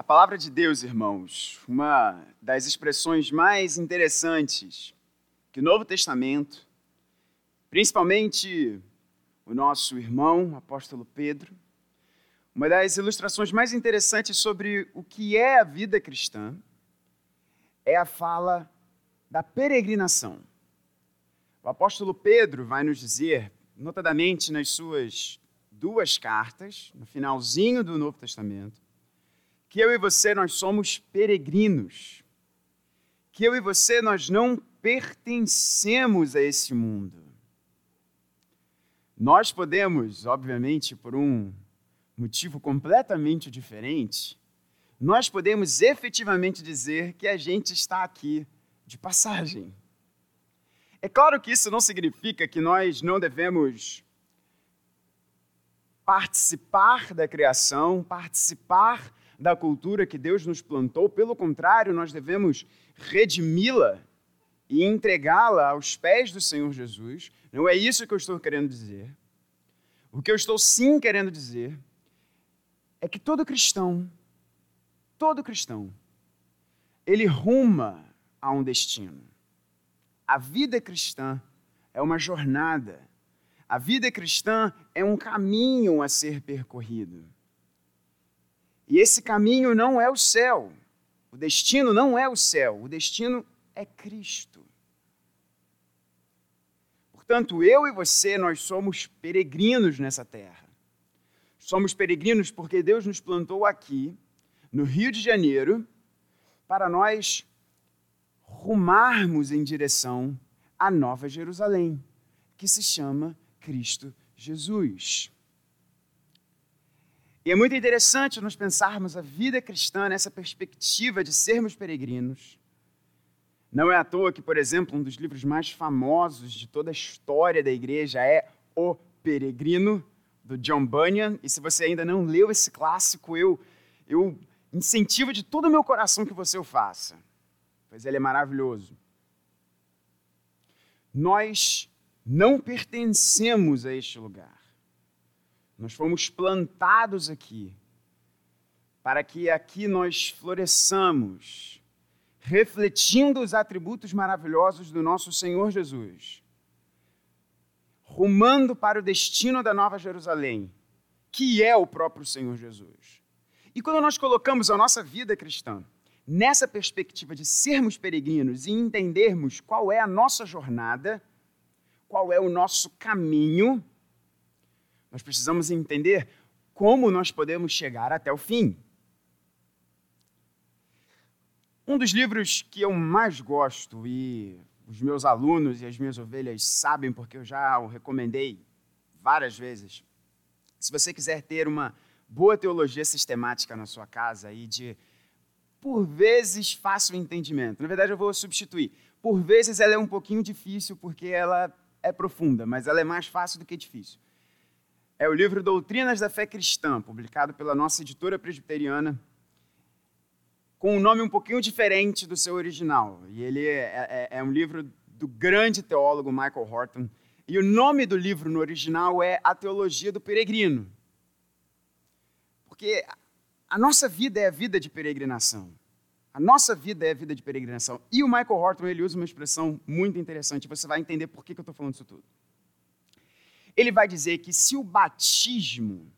A palavra de Deus, irmãos, uma das expressões mais interessantes que o Novo Testamento, principalmente o nosso irmão, o apóstolo Pedro, uma das ilustrações mais interessantes sobre o que é a vida cristã é a fala da peregrinação. O apóstolo Pedro vai nos dizer, notadamente nas suas duas cartas, no finalzinho do Novo Testamento, que eu e você nós somos peregrinos. Que eu e você nós não pertencemos a esse mundo. Nós podemos, obviamente, por um motivo completamente diferente, nós podemos efetivamente dizer que a gente está aqui de passagem. É claro que isso não significa que nós não devemos participar da criação, participar da cultura que Deus nos plantou, pelo contrário, nós devemos redimi-la e entregá-la aos pés do Senhor Jesus. Não é isso que eu estou querendo dizer. O que eu estou sim querendo dizer é que todo cristão, todo cristão, ele ruma a um destino. A vida cristã é uma jornada. A vida cristã é um caminho a ser percorrido. E esse caminho não é o céu. O destino não é o céu. O destino é Cristo. Portanto, eu e você, nós somos peregrinos nessa terra. Somos peregrinos porque Deus nos plantou aqui, no Rio de Janeiro, para nós rumarmos em direção à Nova Jerusalém, que se chama Cristo Jesus. E é muito interessante nós pensarmos a vida cristã nessa perspectiva de sermos peregrinos. Não é à toa que, por exemplo, um dos livros mais famosos de toda a história da igreja é O Peregrino, do John Bunyan. E se você ainda não leu esse clássico, eu, eu incentivo de todo o meu coração que você o faça, pois ele é maravilhoso. Nós não pertencemos a este lugar. Nós fomos plantados aqui para que aqui nós floresçamos, refletindo os atributos maravilhosos do nosso Senhor Jesus, rumando para o destino da Nova Jerusalém, que é o próprio Senhor Jesus. E quando nós colocamos a nossa vida cristã nessa perspectiva de sermos peregrinos e entendermos qual é a nossa jornada, qual é o nosso caminho, nós precisamos entender como nós podemos chegar até o fim. Um dos livros que eu mais gosto, e os meus alunos e as minhas ovelhas sabem, porque eu já o recomendei várias vezes. Se você quiser ter uma boa teologia sistemática na sua casa e de, por vezes, fácil entendimento. Na verdade, eu vou substituir. Por vezes ela é um pouquinho difícil porque ela é profunda, mas ela é mais fácil do que difícil é o livro Doutrinas da Fé Cristã, publicado pela nossa editora presbiteriana, com um nome um pouquinho diferente do seu original. E ele é, é, é um livro do grande teólogo Michael Horton. E o nome do livro no original é A Teologia do Peregrino. Porque a nossa vida é a vida de peregrinação. A nossa vida é a vida de peregrinação. E o Michael Horton ele usa uma expressão muito interessante. Você vai entender por que eu estou falando isso tudo ele vai dizer que se o batismo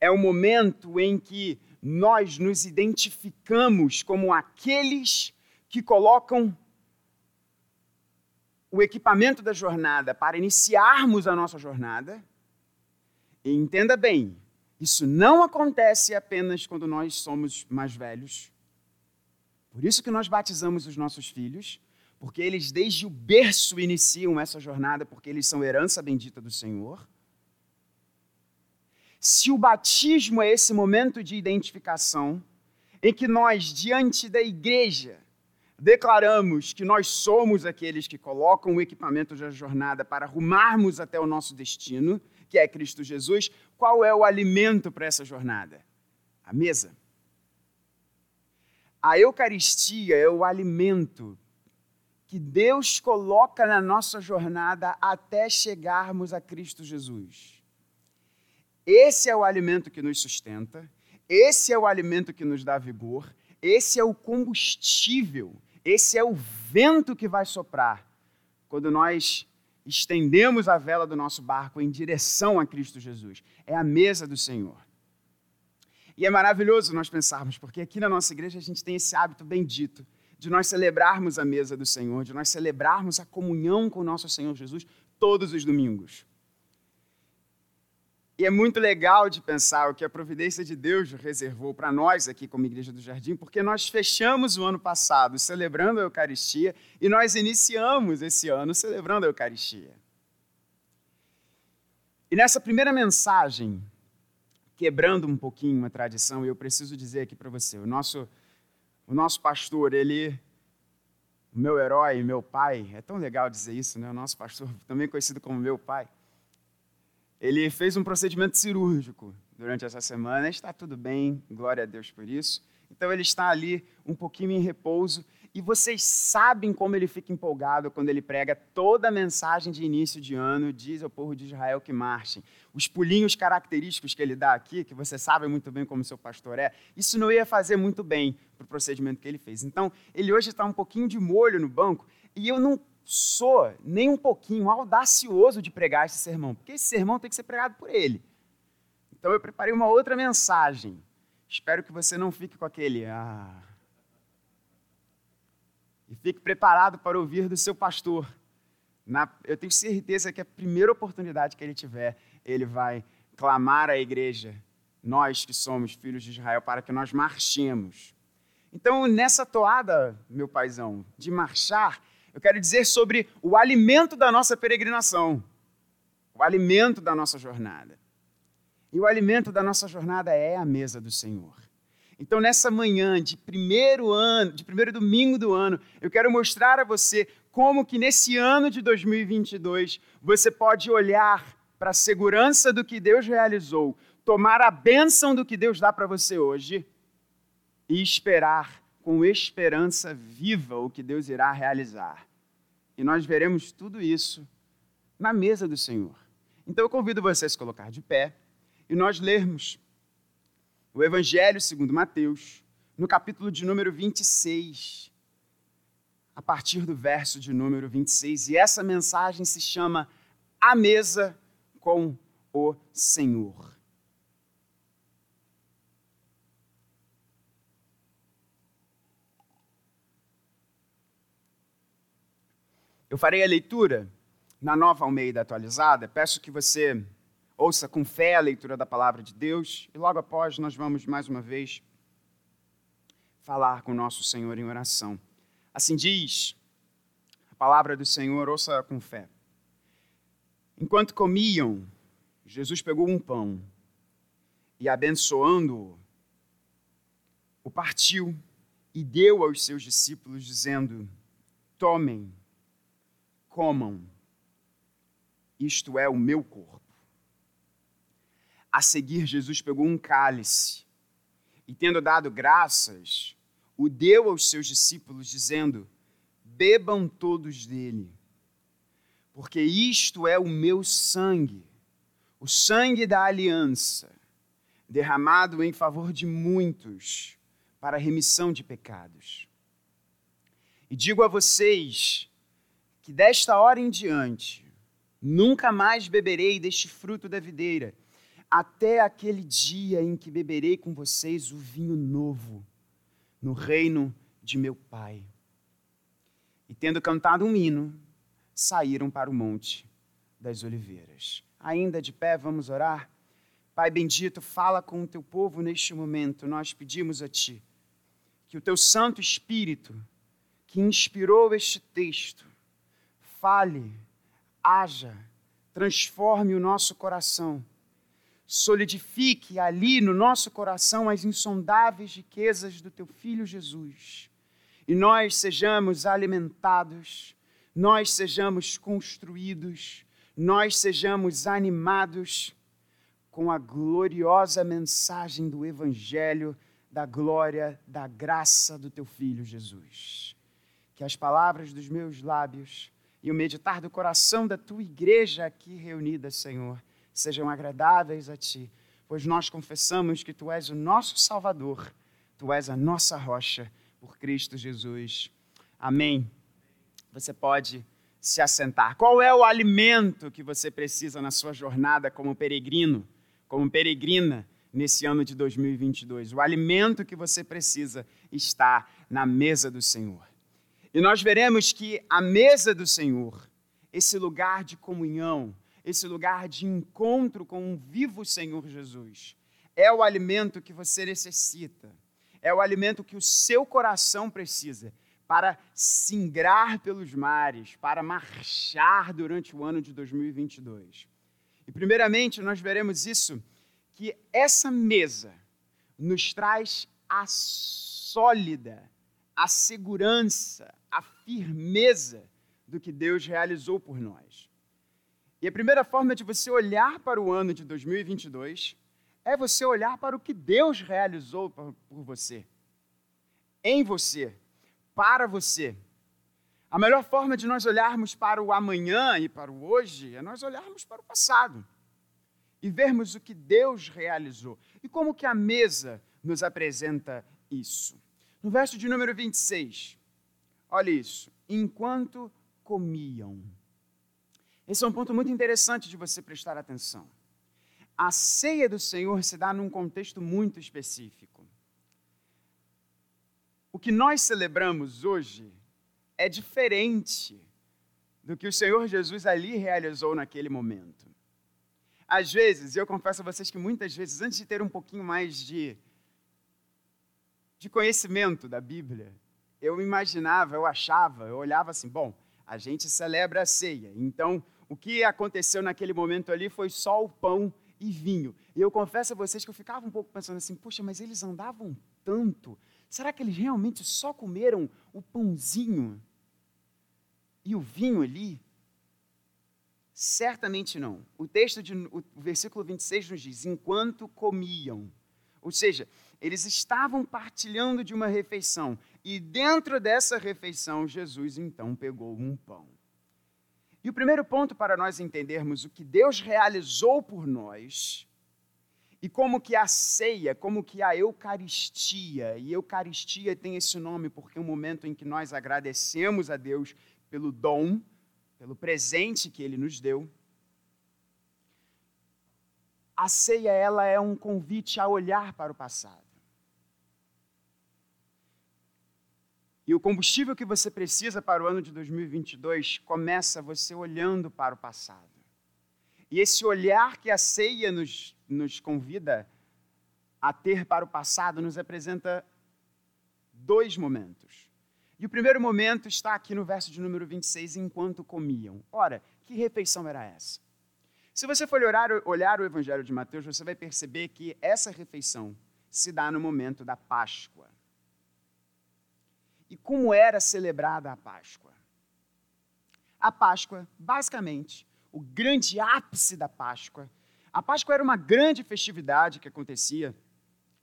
é o momento em que nós nos identificamos como aqueles que colocam o equipamento da jornada para iniciarmos a nossa jornada. E entenda bem, isso não acontece apenas quando nós somos mais velhos. Por isso que nós batizamos os nossos filhos, porque eles desde o berço iniciam essa jornada, porque eles são herança bendita do Senhor. Se o batismo é esse momento de identificação, em que nós, diante da igreja, declaramos que nós somos aqueles que colocam o equipamento da jornada para arrumarmos até o nosso destino, que é Cristo Jesus, qual é o alimento para essa jornada? A mesa. A Eucaristia é o alimento que Deus coloca na nossa jornada até chegarmos a Cristo Jesus. Esse é o alimento que nos sustenta, Esse é o alimento que nos dá vigor, esse é o combustível, esse é o vento que vai soprar quando nós estendemos a vela do nosso barco em direção a Cristo Jesus. É a mesa do Senhor. E é maravilhoso nós pensarmos, porque aqui na nossa igreja a gente tem esse hábito bendito de nós celebrarmos a mesa do Senhor, de nós celebrarmos a comunhão com o nosso Senhor Jesus todos os domingos. E é muito legal de pensar o que a providência de Deus reservou para nós aqui como Igreja do Jardim, porque nós fechamos o ano passado celebrando a Eucaristia e nós iniciamos esse ano celebrando a Eucaristia. E nessa primeira mensagem, quebrando um pouquinho uma tradição, eu preciso dizer aqui para você, o nosso o nosso pastor, ele, o meu herói, meu pai, é tão legal dizer isso, né? O nosso pastor, também conhecido como meu pai, ele fez um procedimento cirúrgico durante essa semana, está tudo bem, glória a Deus por isso. Então ele está ali um pouquinho em repouso e vocês sabem como ele fica empolgado quando ele prega toda a mensagem de início de ano, diz ao povo de Israel que marchem. Os pulinhos característicos que ele dá aqui, que você sabe muito bem como seu pastor é, isso não ia fazer muito bem para o procedimento que ele fez. Então, ele hoje está um pouquinho de molho no banco e eu não sou nem um pouquinho audacioso de pregar esse sermão, porque esse sermão tem que ser pregado por ele. Então, eu preparei uma outra mensagem. Espero que você não fique com aquele. Ah, e fique preparado para ouvir do seu pastor. Na, eu tenho certeza que a primeira oportunidade que ele tiver, ele vai clamar à igreja, nós que somos filhos de Israel, para que nós marchemos. Então, nessa toada, meu paizão, de marchar, eu quero dizer sobre o alimento da nossa peregrinação, o alimento da nossa jornada. E o alimento da nossa jornada é a mesa do Senhor. Então, nessa manhã de primeiro ano, de primeiro domingo do ano, eu quero mostrar a você como que nesse ano de 2022 você pode olhar para a segurança do que Deus realizou, tomar a bênção do que Deus dá para você hoje e esperar com esperança viva o que Deus irá realizar. E nós veremos tudo isso na mesa do Senhor. Então eu convido você a se colocar de pé e nós lermos o Evangelho segundo Mateus, no capítulo de número 26, a partir do verso de número 26. E essa mensagem se chama A Mesa com o Senhor. Eu farei a leitura na nova Almeida atualizada. Peço que você ouça com fé a leitura da palavra de Deus e logo após nós vamos mais uma vez falar com nosso Senhor em oração. Assim diz a palavra do Senhor, ouça com fé. Enquanto comiam, Jesus pegou um pão e, abençoando-o, o partiu e deu aos seus discípulos, dizendo: Tomem, comam, isto é o meu corpo. A seguir, Jesus pegou um cálice e, tendo dado graças, o deu aos seus discípulos, dizendo: Bebam todos dele, porque isto é o meu sangue, o sangue da aliança, derramado em favor de muitos para a remissão de pecados. E digo a vocês que desta hora em diante nunca mais beberei deste fruto da videira até aquele dia em que beberei com vocês o vinho novo no reino de meu Pai. E tendo cantado um hino, saíram para o monte das oliveiras. Ainda de pé, vamos orar? Pai bendito, fala com o teu povo neste momento. Nós pedimos a ti que o teu Santo Espírito, que inspirou este texto, fale, haja, transforme o nosso coração solidifique ali no nosso coração as insondáveis riquezas do teu Filho Jesus. E nós sejamos alimentados, nós sejamos construídos, nós sejamos animados com a gloriosa mensagem do Evangelho, da glória, da graça do teu Filho Jesus. Que as palavras dos meus lábios e o meditar do coração da tua igreja aqui reunida, Senhor, sejam agradáveis a ti, pois nós confessamos que tu és o nosso Salvador, tu és a nossa rocha por Cristo Jesus. Amém. Você pode se assentar. Qual é o alimento que você precisa na sua jornada como peregrino, como peregrina nesse ano de 2022? O alimento que você precisa está na mesa do Senhor. E nós veremos que a mesa do Senhor, esse lugar de comunhão, esse lugar de encontro com um vivo Senhor Jesus, é o alimento que você necessita, é o alimento que o seu coração precisa para singrar pelos mares, para marchar durante o ano de 2022. E, primeiramente, nós veremos isso, que essa mesa nos traz a sólida, a segurança, a firmeza do que Deus realizou por nós. E a primeira forma de você olhar para o ano de 2022 é você olhar para o que Deus realizou por você, em você, para você. A melhor forma de nós olharmos para o amanhã e para o hoje é nós olharmos para o passado e vermos o que Deus realizou e como que a mesa nos apresenta isso. No verso de número 26, olha isso. Enquanto comiam. Esse é um ponto muito interessante de você prestar atenção. A ceia do Senhor se dá num contexto muito específico. O que nós celebramos hoje é diferente do que o Senhor Jesus ali realizou naquele momento. Às vezes, eu confesso a vocês que muitas vezes, antes de ter um pouquinho mais de, de conhecimento da Bíblia, eu imaginava, eu achava, eu olhava assim: bom, a gente celebra a ceia, então o que aconteceu naquele momento ali foi só o pão e vinho. E eu confesso a vocês que eu ficava um pouco pensando assim: puxa, mas eles andavam tanto Será que eles realmente só comeram o pãozinho e o vinho ali? Certamente não. O texto de, o versículo 26 nos diz: enquanto comiam. Ou seja, eles estavam partilhando de uma refeição. E dentro dessa refeição, Jesus então pegou um pão. E o primeiro ponto para nós entendermos o que Deus realizou por nós e como que a ceia, como que a Eucaristia, e Eucaristia tem esse nome porque é um momento em que nós agradecemos a Deus pelo dom, pelo presente que ele nos deu. A ceia ela é um convite a olhar para o passado. E o combustível que você precisa para o ano de 2022 começa você olhando para o passado. E esse olhar que a ceia nos, nos convida a ter para o passado nos apresenta dois momentos. E o primeiro momento está aqui no verso de número 26, enquanto comiam. Ora, que refeição era essa? Se você for olhar, olhar o Evangelho de Mateus, você vai perceber que essa refeição se dá no momento da Páscoa. E como era celebrada a Páscoa? A Páscoa, basicamente, o grande ápice da Páscoa. A Páscoa era uma grande festividade que acontecia,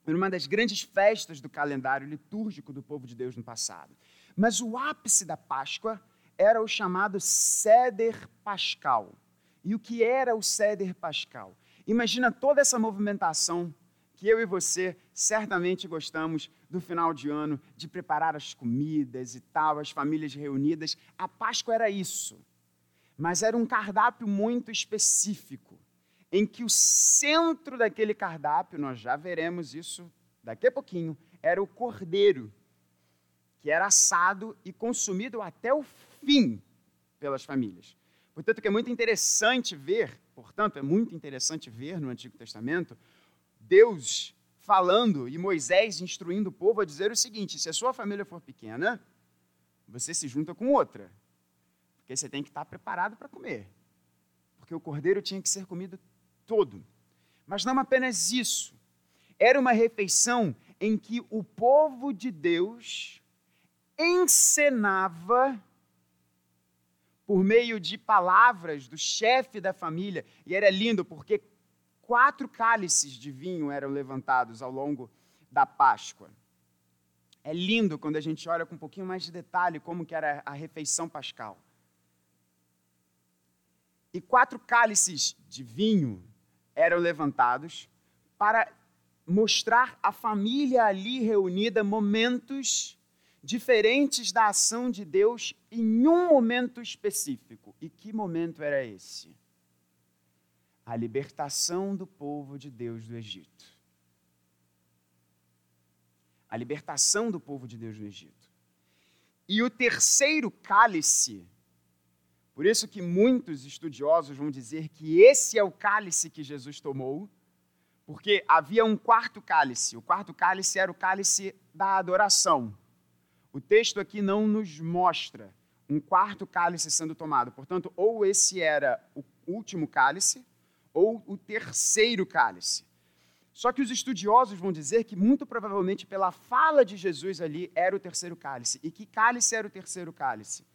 era uma das grandes festas do calendário litúrgico do povo de Deus no passado. Mas o ápice da Páscoa era o chamado Seder Pascal. E o que era o Seder Pascal? Imagina toda essa movimentação que eu e você certamente gostamos do final de ano, de preparar as comidas e tal, as famílias reunidas. A Páscoa era isso mas era um cardápio muito específico, em que o centro daquele cardápio, nós já veremos isso daqui a pouquinho, era o cordeiro, que era assado e consumido até o fim pelas famílias. Portanto, que é muito interessante ver, portanto, é muito interessante ver no Antigo Testamento Deus falando e Moisés instruindo o povo a dizer o seguinte: se a sua família for pequena, você se junta com outra. Porque você tem que estar preparado para comer. Porque o cordeiro tinha que ser comido todo. Mas não apenas isso. Era uma refeição em que o povo de Deus encenava por meio de palavras do chefe da família. E era lindo porque quatro cálices de vinho eram levantados ao longo da Páscoa. É lindo quando a gente olha com um pouquinho mais de detalhe como que era a refeição pascal e quatro cálices de vinho eram levantados para mostrar a família ali reunida momentos diferentes da ação de Deus em um momento específico. E que momento era esse? A libertação do povo de Deus do Egito. A libertação do povo de Deus do Egito. E o terceiro cálice, por isso que muitos estudiosos vão dizer que esse é o cálice que Jesus tomou, porque havia um quarto cálice. O quarto cálice era o cálice da adoração. O texto aqui não nos mostra um quarto cálice sendo tomado. Portanto, ou esse era o último cálice, ou o terceiro cálice. Só que os estudiosos vão dizer que, muito provavelmente, pela fala de Jesus ali, era o terceiro cálice. E que cálice era o terceiro cálice?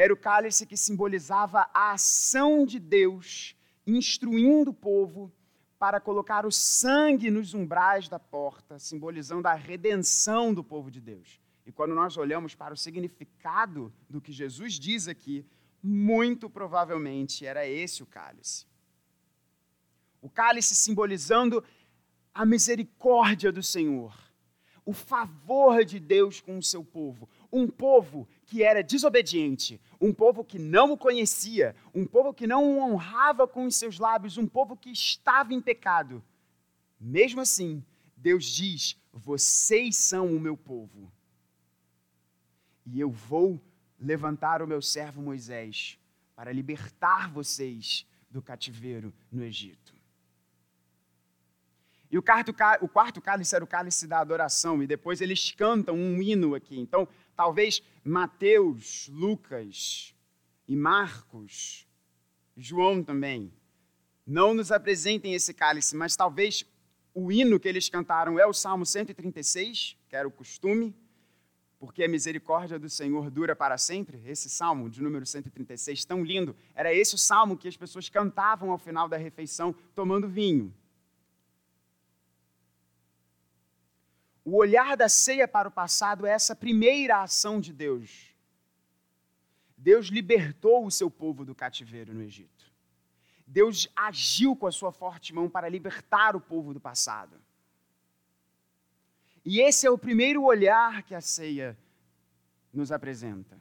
Era o cálice que simbolizava a ação de Deus instruindo o povo para colocar o sangue nos umbrais da porta, simbolizando a redenção do povo de Deus. E quando nós olhamos para o significado do que Jesus diz aqui, muito provavelmente era esse o cálice. O cálice simbolizando a misericórdia do Senhor, o favor de Deus com o seu povo, um povo que era desobediente, um povo que não o conhecia, um povo que não o honrava com os seus lábios, um povo que estava em pecado. Mesmo assim, Deus diz: Vocês são o meu povo. E eu vou levantar o meu servo Moisés para libertar vocês do cativeiro no Egito. E o quarto, cálice era o cálice da adoração, e depois eles cantam um hino aqui. Então, talvez Mateus, Lucas e Marcos, João também, não nos apresentem esse cálice, mas talvez o hino que eles cantaram é o Salmo 136, que era o costume, porque a misericórdia do Senhor dura para sempre. Esse salmo de número 136, tão lindo, era esse o salmo que as pessoas cantavam ao final da refeição, tomando vinho. O olhar da ceia para o passado é essa primeira ação de Deus. Deus libertou o seu povo do cativeiro no Egito. Deus agiu com a sua forte mão para libertar o povo do passado. E esse é o primeiro olhar que a ceia nos apresenta.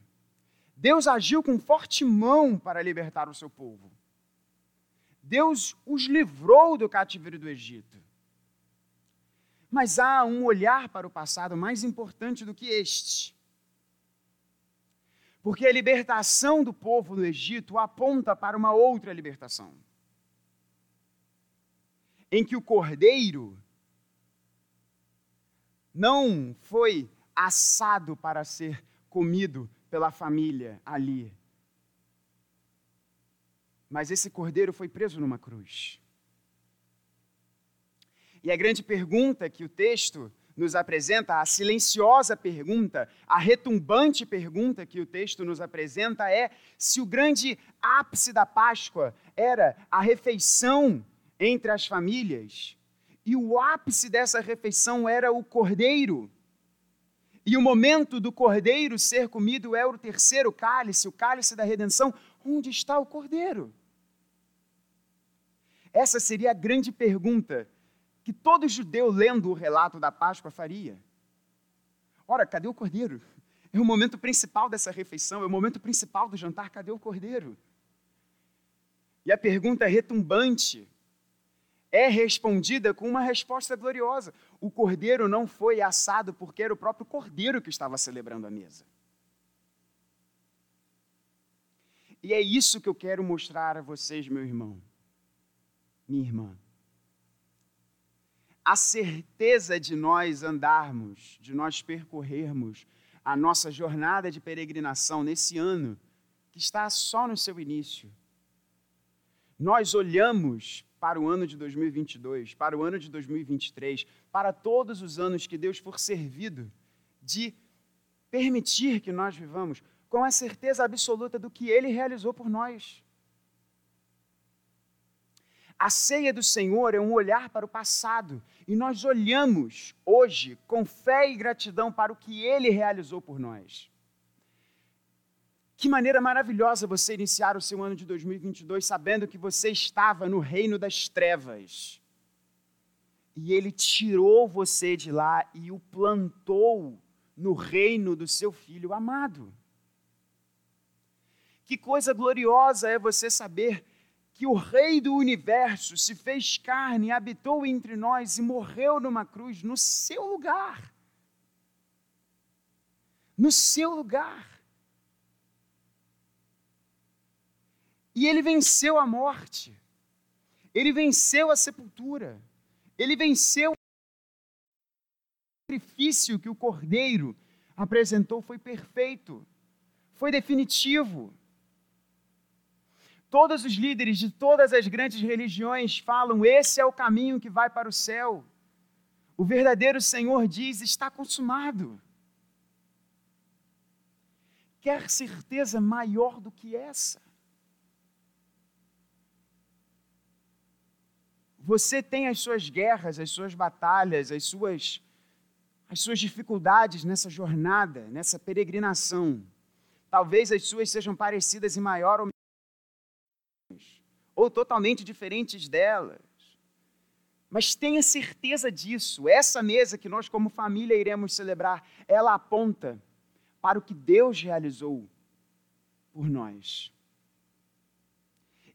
Deus agiu com forte mão para libertar o seu povo. Deus os livrou do cativeiro do Egito. Mas há um olhar para o passado mais importante do que este. Porque a libertação do povo do Egito aponta para uma outra libertação. Em que o cordeiro não foi assado para ser comido pela família ali. Mas esse cordeiro foi preso numa cruz. E a grande pergunta que o texto nos apresenta, a silenciosa pergunta, a retumbante pergunta que o texto nos apresenta é se o grande ápice da Páscoa era a refeição entre as famílias, e o ápice dessa refeição era o cordeiro. E o momento do cordeiro ser comido é o terceiro cálice, o cálice da redenção. Onde está o cordeiro? Essa seria a grande pergunta que todo judeu lendo o relato da Páscoa faria. Ora, cadê o cordeiro? É o momento principal dessa refeição, é o momento principal do jantar, cadê o cordeiro? E a pergunta retumbante é respondida com uma resposta gloriosa. O cordeiro não foi assado porque era o próprio cordeiro que estava celebrando a mesa. E é isso que eu quero mostrar a vocês, meu irmão, minha irmã a certeza de nós andarmos, de nós percorrermos a nossa jornada de peregrinação nesse ano, que está só no seu início. Nós olhamos para o ano de 2022, para o ano de 2023, para todos os anos que Deus for servido de permitir que nós vivamos com a certeza absoluta do que Ele realizou por nós. A ceia do Senhor é um olhar para o passado e nós olhamos hoje com fé e gratidão para o que Ele realizou por nós. Que maneira maravilhosa você iniciar o seu ano de 2022 sabendo que você estava no reino das trevas. e ele tirou você de lá e o plantou no reino do seu filho amado. Que coisa gloriosa é você saber que o Rei do universo se fez carne, habitou entre nós e morreu numa cruz no seu lugar. No seu lugar. E ele venceu a morte, ele venceu a sepultura, ele venceu o sacrifício que o cordeiro apresentou foi perfeito, foi definitivo. Todos os líderes de todas as grandes religiões falam: esse é o caminho que vai para o céu. O verdadeiro Senhor diz: está consumado. Quer certeza maior do que essa? Você tem as suas guerras, as suas batalhas, as suas, as suas dificuldades nessa jornada, nessa peregrinação. Talvez as suas sejam parecidas em maior ou ou totalmente diferentes delas. Mas tenha certeza disso. Essa mesa que nós, como família, iremos celebrar, ela aponta para o que Deus realizou por nós.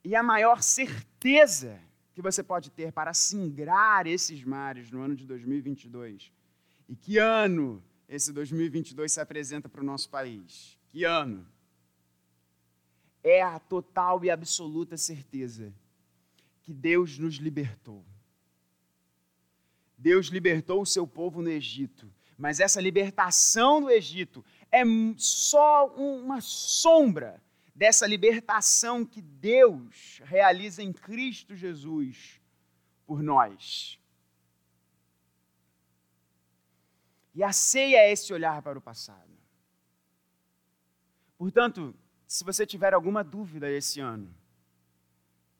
E a maior certeza que você pode ter para singrar esses mares no ano de 2022. E que ano esse 2022 se apresenta para o nosso país? Que ano? É a total e absoluta certeza que Deus nos libertou. Deus libertou o seu povo no Egito, mas essa libertação do Egito é só uma sombra dessa libertação que Deus realiza em Cristo Jesus por nós. E a ceia é esse olhar para o passado. Portanto, se você tiver alguma dúvida esse ano,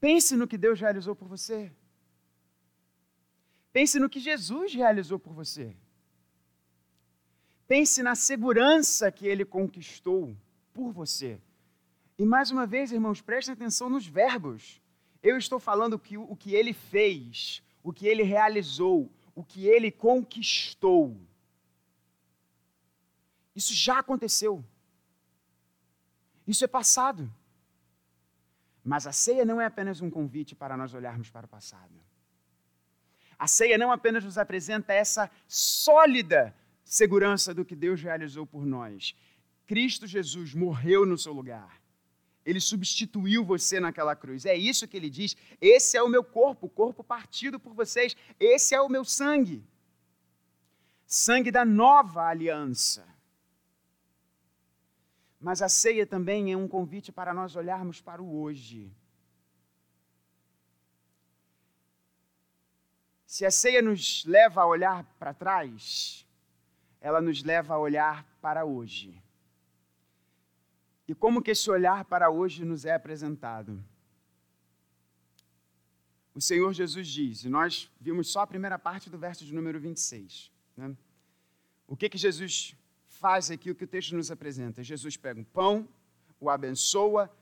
pense no que Deus realizou por você. Pense no que Jesus realizou por você. Pense na segurança que ele conquistou por você. E mais uma vez, irmãos, prestem atenção nos verbos. Eu estou falando que o que ele fez, o que ele realizou, o que ele conquistou. Isso já aconteceu. Isso é passado. Mas a ceia não é apenas um convite para nós olharmos para o passado. A ceia não apenas nos apresenta essa sólida segurança do que Deus realizou por nós. Cristo Jesus morreu no seu lugar. Ele substituiu você naquela cruz. É isso que ele diz. Esse é o meu corpo, o corpo partido por vocês. Esse é o meu sangue. Sangue da nova aliança. Mas a ceia também é um convite para nós olharmos para o hoje. Se a ceia nos leva a olhar para trás, ela nos leva a olhar para hoje. E como que esse olhar para hoje nos é apresentado? O Senhor Jesus diz, e nós vimos só a primeira parte do verso de número 26. Né? O que, que Jesus faz aqui o que o texto nos apresenta. Jesus pega um pão, o abençoa,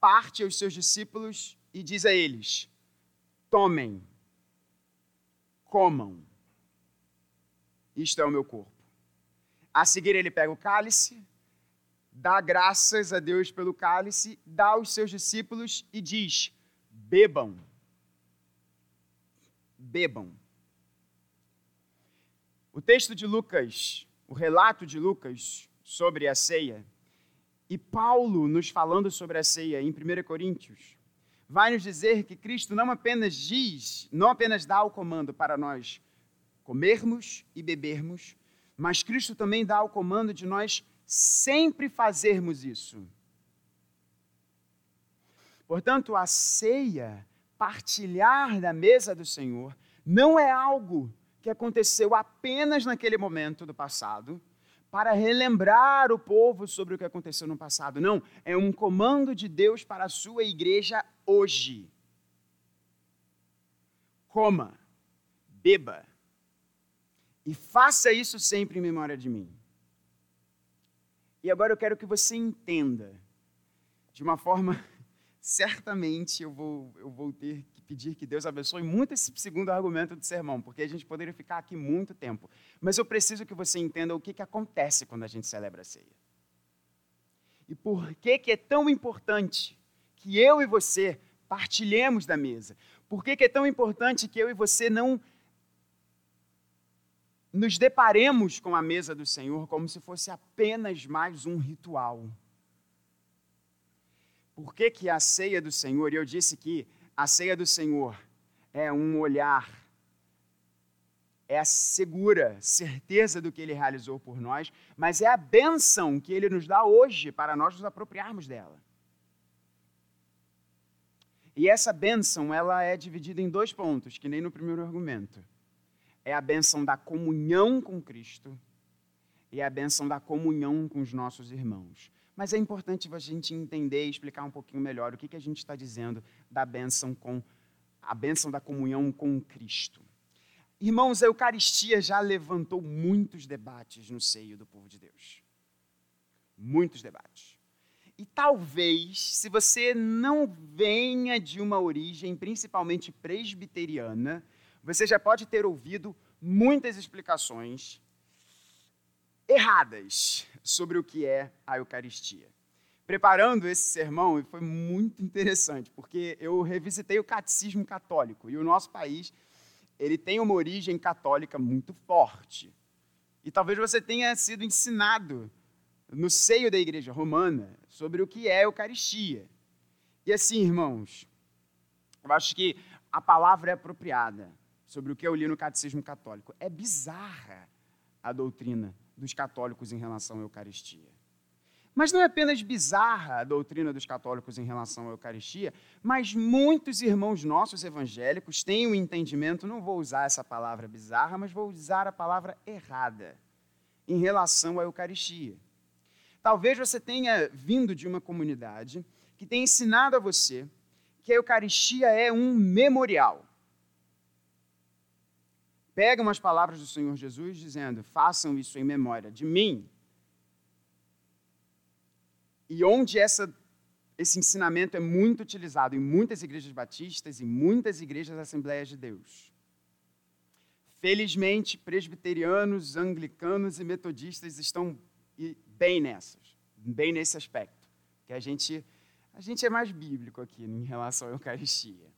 parte aos seus discípulos e diz a eles: tomem, comam, isto é o meu corpo. A seguir, ele pega o cálice, dá graças a Deus pelo cálice, dá aos seus discípulos e diz: bebam. Bebam. O texto de Lucas o relato de Lucas sobre a ceia e Paulo nos falando sobre a ceia em 1 Coríntios, vai nos dizer que Cristo não apenas diz, não apenas dá o comando para nós comermos e bebermos, mas Cristo também dá o comando de nós sempre fazermos isso. Portanto, a ceia, partilhar da mesa do Senhor, não é algo que aconteceu apenas naquele momento do passado, para relembrar o povo sobre o que aconteceu no passado. Não, é um comando de Deus para a sua igreja hoje. Coma, beba, e faça isso sempre em memória de mim. E agora eu quero que você entenda, de uma forma, certamente eu vou, eu vou ter pedir que Deus abençoe muito esse segundo argumento do sermão, porque a gente poderia ficar aqui muito tempo. Mas eu preciso que você entenda o que, que acontece quando a gente celebra a ceia. E por que, que é tão importante que eu e você partilhemos da mesa? Por que, que é tão importante que eu e você não nos deparemos com a mesa do Senhor como se fosse apenas mais um ritual? Por que, que a ceia do Senhor, e eu disse que a ceia do Senhor é um olhar, é a segura certeza do que Ele realizou por nós, mas é a bênção que Ele nos dá hoje para nós nos apropriarmos dela. E essa bênção, ela é dividida em dois pontos, que nem no primeiro argumento. É a bênção da comunhão com Cristo e a bênção da comunhão com os nossos irmãos. Mas é importante a gente entender e explicar um pouquinho melhor o que, que a gente está dizendo da bênção com a bênção da comunhão com Cristo. Irmãos, a Eucaristia já levantou muitos debates no seio do povo de Deus. Muitos debates. E talvez, se você não venha de uma origem principalmente presbiteriana, você já pode ter ouvido muitas explicações erradas sobre o que é a Eucaristia. Preparando esse sermão, foi muito interessante, porque eu revisitei o catecismo católico, e o nosso país ele tem uma origem católica muito forte. E talvez você tenha sido ensinado no seio da igreja romana sobre o que é a Eucaristia. E assim, irmãos, eu acho que a palavra é apropriada sobre o que eu li no catecismo católico. É bizarra a doutrina dos católicos em relação à Eucaristia. Mas não é apenas bizarra a doutrina dos católicos em relação à Eucaristia, mas muitos irmãos nossos evangélicos têm o um entendimento, não vou usar essa palavra bizarra, mas vou usar a palavra errada em relação à Eucaristia. Talvez você tenha vindo de uma comunidade que tenha ensinado a você que a Eucaristia é um memorial pega umas palavras do Senhor Jesus dizendo: façam isso em memória de mim. E onde essa, esse ensinamento é muito utilizado em muitas igrejas batistas e muitas igrejas Assembleias de Deus. Felizmente, presbiterianos, anglicanos e metodistas estão bem nessas, bem nesse aspecto, que a gente a gente é mais bíblico aqui em relação à Eucaristia.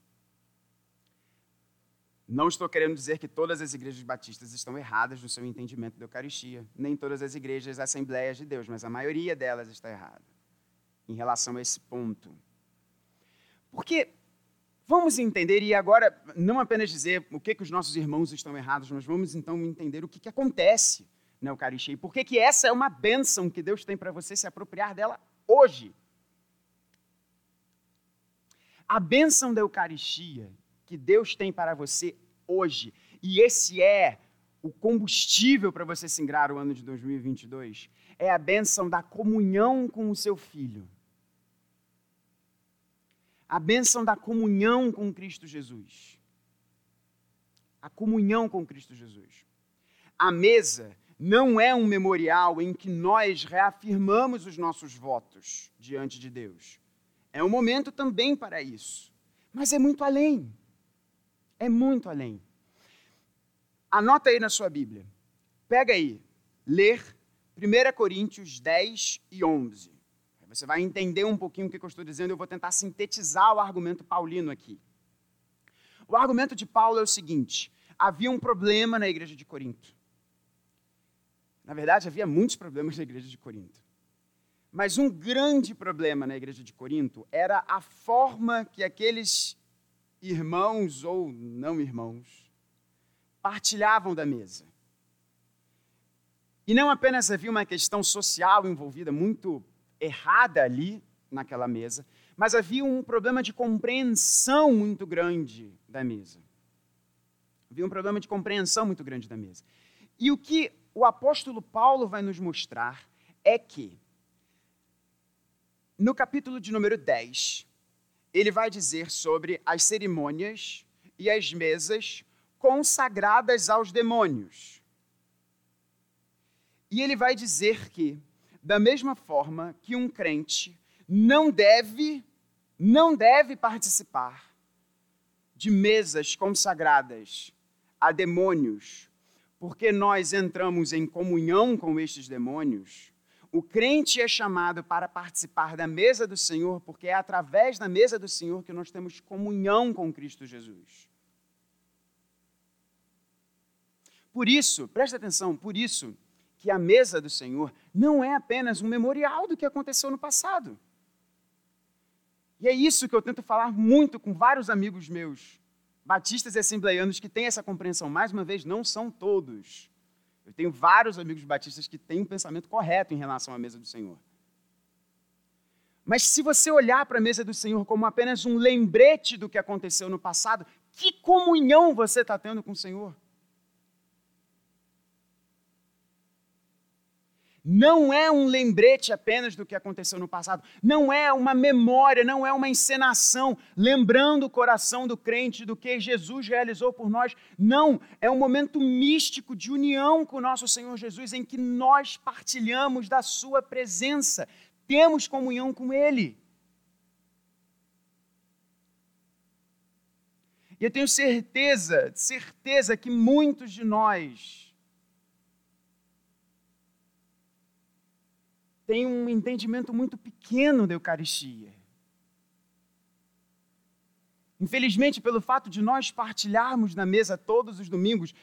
Não estou querendo dizer que todas as igrejas batistas estão erradas no seu entendimento da Eucaristia, nem todas as igrejas Assembleias de Deus, mas a maioria delas está errada em relação a esse ponto. Porque vamos entender, e agora não apenas dizer o que, que os nossos irmãos estão errados, mas vamos então entender o que, que acontece na Eucaristia e por que, que essa é uma bênção que Deus tem para você se apropriar dela hoje. A bênção da Eucaristia que Deus tem para você hoje. E esse é o combustível para você singrar o ano de 2022. É a bênção da comunhão com o seu filho. A bênção da comunhão com Cristo Jesus. A comunhão com Cristo Jesus. A mesa não é um memorial em que nós reafirmamos os nossos votos diante de Deus. É um momento também para isso. Mas é muito além. É muito além. Anota aí na sua Bíblia. Pega aí, ler 1 Coríntios 10 e 11. Você vai entender um pouquinho o que eu estou dizendo. Eu vou tentar sintetizar o argumento paulino aqui. O argumento de Paulo é o seguinte: havia um problema na igreja de Corinto. Na verdade, havia muitos problemas na igreja de Corinto. Mas um grande problema na igreja de Corinto era a forma que aqueles irmãos ou não irmãos, partilhavam da mesa. E não apenas havia uma questão social envolvida muito errada ali naquela mesa, mas havia um problema de compreensão muito grande da mesa. Havia um problema de compreensão muito grande da mesa. E o que o apóstolo Paulo vai nos mostrar é que, no capítulo de número 10, ele vai dizer sobre as cerimônias e as mesas consagradas aos demônios. E ele vai dizer que, da mesma forma que um crente não deve, não deve participar de mesas consagradas a demônios, porque nós entramos em comunhão com estes demônios, o crente é chamado para participar da mesa do Senhor, porque é através da mesa do Senhor que nós temos comunhão com Cristo Jesus. Por isso, presta atenção, por isso que a mesa do Senhor não é apenas um memorial do que aconteceu no passado. E é isso que eu tento falar muito com vários amigos meus, batistas e assembleianos, que têm essa compreensão. Mais uma vez, não são todos. Eu tenho vários amigos batistas que têm um pensamento correto em relação à mesa do Senhor. Mas se você olhar para a mesa do Senhor como apenas um lembrete do que aconteceu no passado, que comunhão você está tendo com o Senhor? Não é um lembrete apenas do que aconteceu no passado, não é uma memória, não é uma encenação, lembrando o coração do crente do que Jesus realizou por nós. Não, é um momento místico de união com o nosso Senhor Jesus, em que nós partilhamos da Sua presença, temos comunhão com Ele. E eu tenho certeza, certeza que muitos de nós, tem um entendimento muito pequeno da Eucaristia. Infelizmente, pelo fato de nós partilharmos na mesa todos os domingos,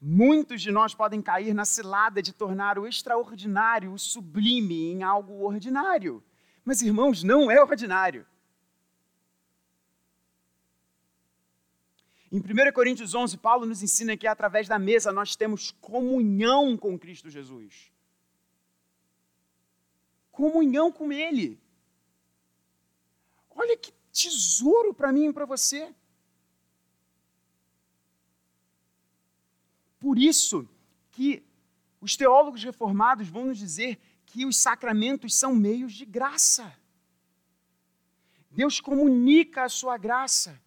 muitos de nós podem cair na cilada de tornar o extraordinário, o sublime, em algo ordinário. Mas, irmãos, não é ordinário. Em 1 Coríntios 11, Paulo nos ensina que através da mesa nós temos comunhão com Cristo Jesus comunhão com Ele. Olha que tesouro para mim e para você. Por isso que os teólogos reformados vão nos dizer que os sacramentos são meios de graça. Deus comunica a sua graça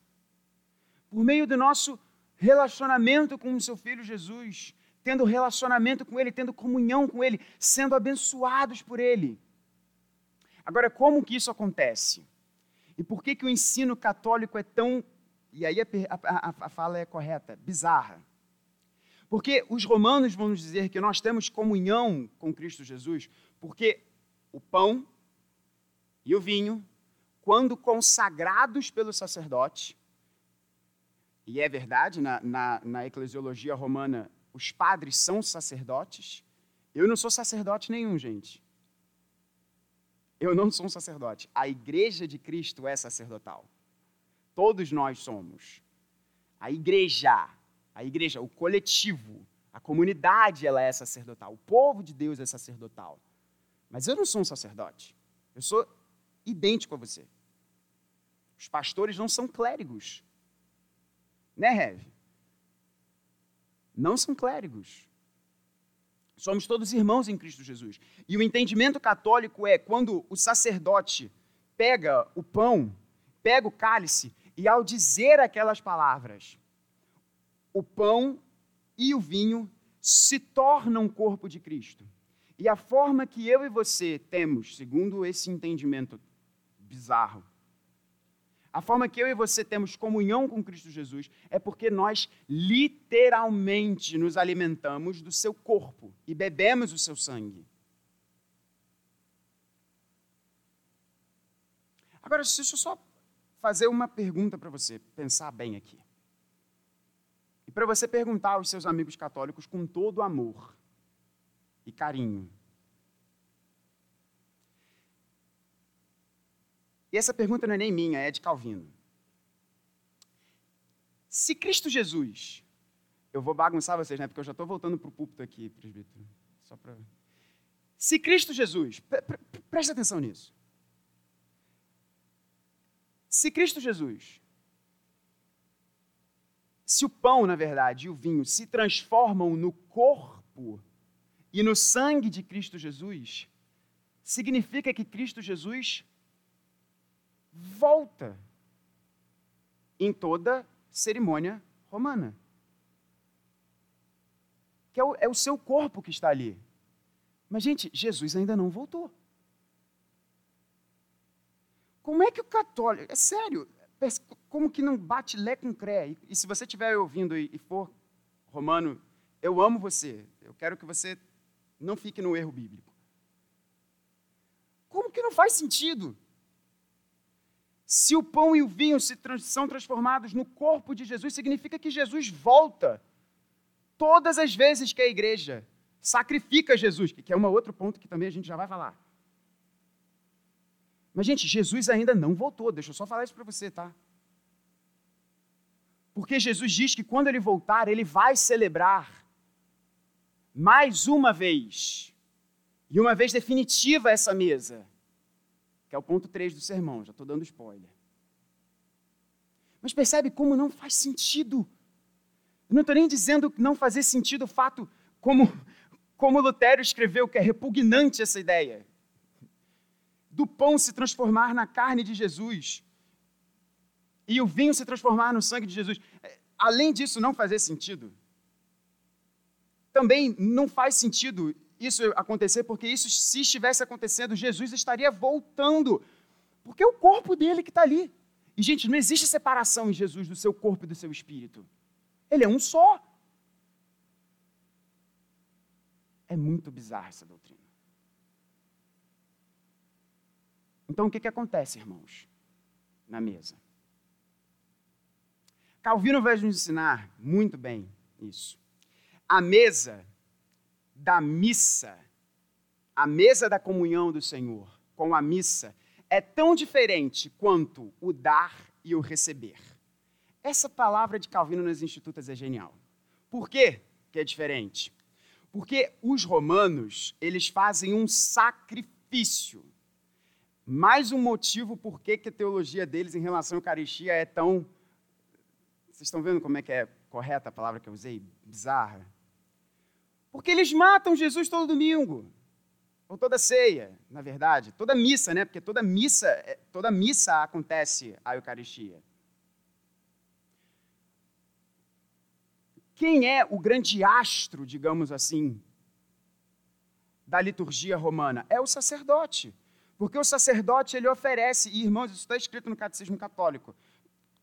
por meio do nosso relacionamento com o seu filho Jesus, tendo relacionamento com ele, tendo comunhão com ele, sendo abençoados por ele. Agora, como que isso acontece? E por que, que o ensino católico é tão. E aí a, a, a fala é correta, bizarra. Porque os romanos vão nos dizer que nós temos comunhão com Cristo Jesus, porque o pão e o vinho, quando consagrados pelo sacerdote, e é verdade, na, na, na eclesiologia romana, os padres são sacerdotes. Eu não sou sacerdote nenhum, gente. Eu não sou um sacerdote. A igreja de Cristo é sacerdotal. Todos nós somos. A igreja, a igreja, o coletivo, a comunidade, ela é sacerdotal. O povo de Deus é sacerdotal. Mas eu não sou um sacerdote. Eu sou idêntico a você. Os pastores não são clérigos. Né, Rev? Não são clérigos. Somos todos irmãos em Cristo Jesus. E o entendimento católico é quando o sacerdote pega o pão, pega o cálice, e ao dizer aquelas palavras, o pão e o vinho se tornam corpo de Cristo. E a forma que eu e você temos, segundo esse entendimento bizarro, a forma que eu e você temos comunhão com Cristo Jesus é porque nós literalmente nos alimentamos do seu corpo e bebemos o seu sangue. Agora, deixa eu só fazer uma pergunta para você, pensar bem aqui. E para você perguntar aos seus amigos católicos com todo amor e carinho. E essa pergunta não é nem minha, é de Calvino. Se Cristo Jesus, eu vou bagunçar vocês, né? Porque eu já estou voltando para o púlpito aqui, presbítero. Só para. Se Cristo Jesus, pre pre preste atenção nisso. Se Cristo Jesus, se o pão, na verdade, e o vinho se transformam no corpo e no sangue de Cristo Jesus, significa que Cristo Jesus volta em toda cerimônia romana. Que é o, é o seu corpo que está ali. Mas, gente, Jesus ainda não voltou. Como é que o católico. É sério. como que não bate lé com cré? E, e se você estiver ouvindo e, e for romano, eu amo você. Eu quero que você não fique no erro bíblico. Como que não faz sentido? Se o pão e o vinho se trans, são transformados no corpo de Jesus, significa que Jesus volta todas as vezes que a igreja sacrifica Jesus, que é um outro ponto que também a gente já vai falar. Mas, gente, Jesus ainda não voltou. Deixa eu só falar isso para você, tá? Porque Jesus diz que quando ele voltar, ele vai celebrar mais uma vez, e uma vez definitiva essa mesa, que é o ponto 3 do sermão, já estou dando spoiler. Mas percebe como não faz sentido. Eu não estou nem dizendo não fazer sentido o fato, como, como Lutero escreveu, que é repugnante essa ideia do pão se transformar na carne de Jesus e o vinho se transformar no sangue de Jesus. É, além disso não fazer sentido, também não faz sentido isso acontecer, porque isso, se estivesse acontecendo, Jesus estaria voltando, porque é o corpo dele que está ali. E, gente, não existe separação em Jesus do seu corpo e do seu espírito. Ele é um só. É muito bizarra essa doutrina. Então, o que, que acontece, irmãos, na mesa? Calvino vai nos ensinar muito bem isso. A mesa da missa, a mesa da comunhão do Senhor com a missa, é tão diferente quanto o dar e o receber. Essa palavra de Calvino nas Institutas é genial. Por quê que é diferente? Porque os romanos, eles fazem um sacrifício mais um motivo por que a teologia deles em relação à Eucaristia é tão. Vocês estão vendo como é que é correta a palavra que eu usei? Bizarra. Porque eles matam Jesus todo domingo. Ou toda ceia, na verdade. Toda missa, né? Porque toda missa, é, toda missa acontece a Eucaristia. Quem é o grande astro, digamos assim, da liturgia romana? É o sacerdote. Porque o sacerdote ele oferece, e irmãos, isso está escrito no Catecismo Católico,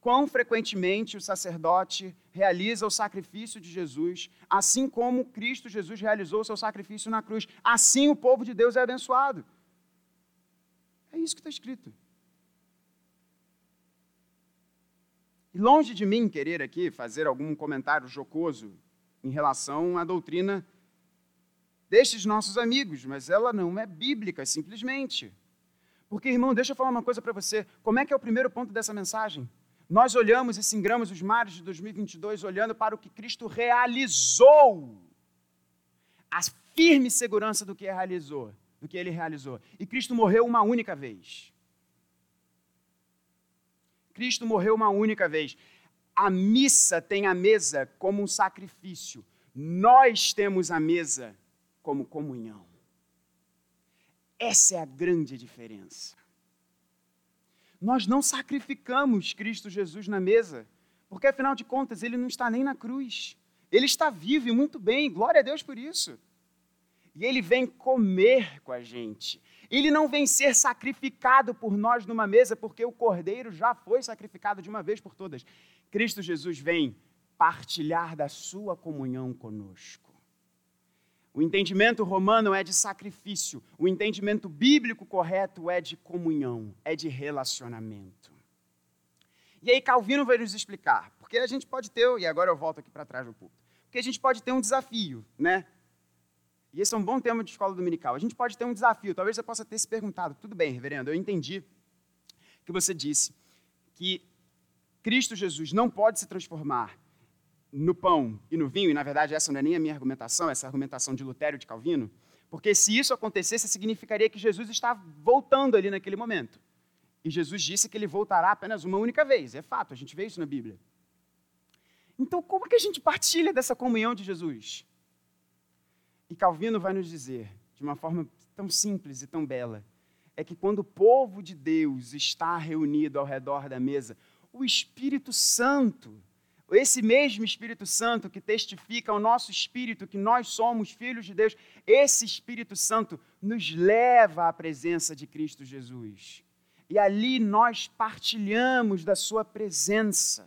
quão frequentemente o sacerdote realiza o sacrifício de Jesus, assim como Cristo Jesus realizou o seu sacrifício na cruz. Assim o povo de Deus é abençoado. É isso que está escrito. E longe de mim querer aqui fazer algum comentário jocoso em relação à doutrina destes nossos amigos, mas ela não é bíblica, simplesmente. Porque, irmão, deixa eu falar uma coisa para você. Como é que é o primeiro ponto dessa mensagem? Nós olhamos e singramos os mares de 2022 olhando para o que Cristo realizou. A firme segurança do que realizou, do que ele realizou. E Cristo morreu uma única vez. Cristo morreu uma única vez. A missa tem a mesa como um sacrifício. Nós temos a mesa como comunhão. Essa é a grande diferença. Nós não sacrificamos Cristo Jesus na mesa, porque afinal de contas ele não está nem na cruz. Ele está vivo e muito bem, glória a Deus por isso. E ele vem comer com a gente. Ele não vem ser sacrificado por nós numa mesa, porque o cordeiro já foi sacrificado de uma vez por todas. Cristo Jesus vem partilhar da sua comunhão conosco. O entendimento romano é de sacrifício, o entendimento bíblico correto é de comunhão, é de relacionamento. E aí Calvino vai nos explicar, porque a gente pode ter, e agora eu volto aqui para trás do púlpito, porque a gente pode ter um desafio, né? E esse é um bom tema de escola dominical. A gente pode ter um desafio, talvez você possa ter se perguntado, tudo bem, reverendo, eu entendi que você disse que Cristo Jesus não pode se transformar no pão e no vinho, e na verdade essa não é nem a minha argumentação, essa é a argumentação de Lutero e de Calvino, porque se isso acontecesse, significaria que Jesus está voltando ali naquele momento. E Jesus disse que ele voltará apenas uma única vez, é fato, a gente vê isso na Bíblia. Então, como que a gente partilha dessa comunhão de Jesus? E Calvino vai nos dizer, de uma forma tão simples e tão bela, é que quando o povo de Deus está reunido ao redor da mesa, o Espírito Santo esse mesmo Espírito Santo que testifica ao nosso espírito que nós somos filhos de Deus, esse Espírito Santo nos leva à presença de Cristo Jesus. E ali nós partilhamos da Sua presença,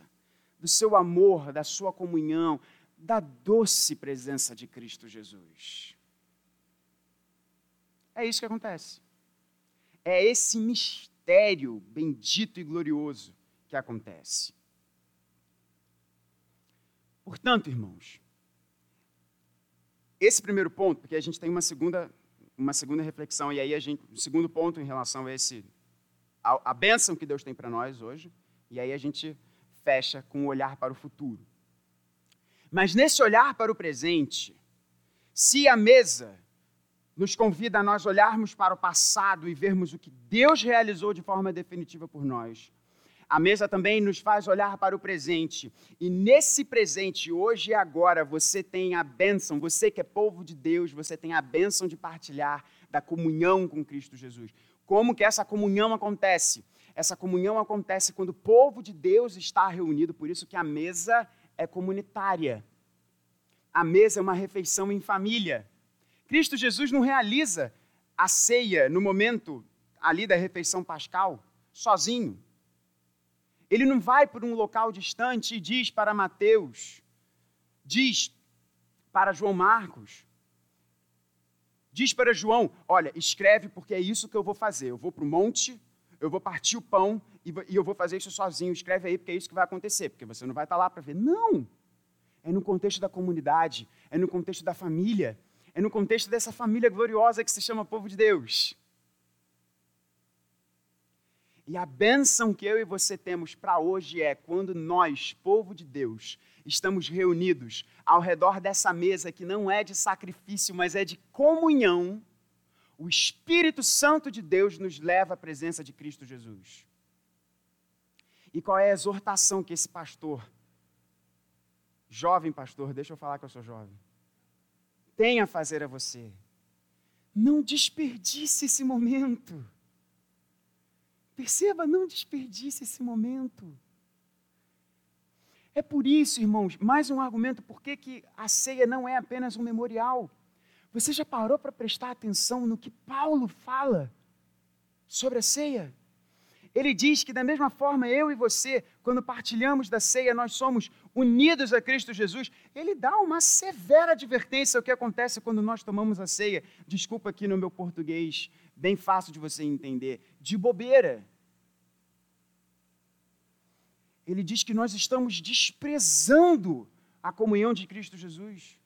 do seu amor, da Sua comunhão, da doce presença de Cristo Jesus. É isso que acontece. É esse mistério bendito e glorioso que acontece. Portanto, irmãos, esse primeiro ponto, porque a gente tem uma segunda, uma segunda reflexão, e aí a gente, o segundo ponto em relação a esse a, a bênção que Deus tem para nós hoje, e aí a gente fecha com o olhar para o futuro. Mas nesse olhar para o presente, se a mesa nos convida a nós olharmos para o passado e vermos o que Deus realizou de forma definitiva por nós, a mesa também nos faz olhar para o presente. E nesse presente, hoje e agora, você tem a bênção, você que é povo de Deus, você tem a bênção de partilhar da comunhão com Cristo Jesus. Como que essa comunhão acontece? Essa comunhão acontece quando o povo de Deus está reunido, por isso que a mesa é comunitária. A mesa é uma refeição em família. Cristo Jesus não realiza a ceia no momento ali da refeição pascal sozinho. Ele não vai para um local distante e diz para Mateus, diz para João Marcos, diz para João: Olha, escreve porque é isso que eu vou fazer. Eu vou para o monte, eu vou partir o pão e eu vou fazer isso sozinho. Escreve aí porque é isso que vai acontecer, porque você não vai estar lá para ver. Não! É no contexto da comunidade, é no contexto da família, é no contexto dessa família gloriosa que se chama povo de Deus. E a bênção que eu e você temos para hoje é quando nós, povo de Deus, estamos reunidos ao redor dessa mesa que não é de sacrifício, mas é de comunhão, o Espírito Santo de Deus nos leva à presença de Cristo Jesus. E qual é a exortação que esse pastor, jovem pastor, deixa eu falar que eu sou jovem, tem a fazer a você? Não desperdice esse momento. Perceba, não desperdice esse momento. É por isso, irmãos, mais um argumento por que a ceia não é apenas um memorial. Você já parou para prestar atenção no que Paulo fala sobre a ceia? Ele diz que, da mesma forma, eu e você, quando partilhamos da ceia, nós somos unidos a Cristo Jesus. Ele dá uma severa advertência ao que acontece quando nós tomamos a ceia. Desculpa aqui no meu português bem fácil de você entender, de bobeira. Ele diz que nós estamos desprezando a comunhão de Cristo Jesus.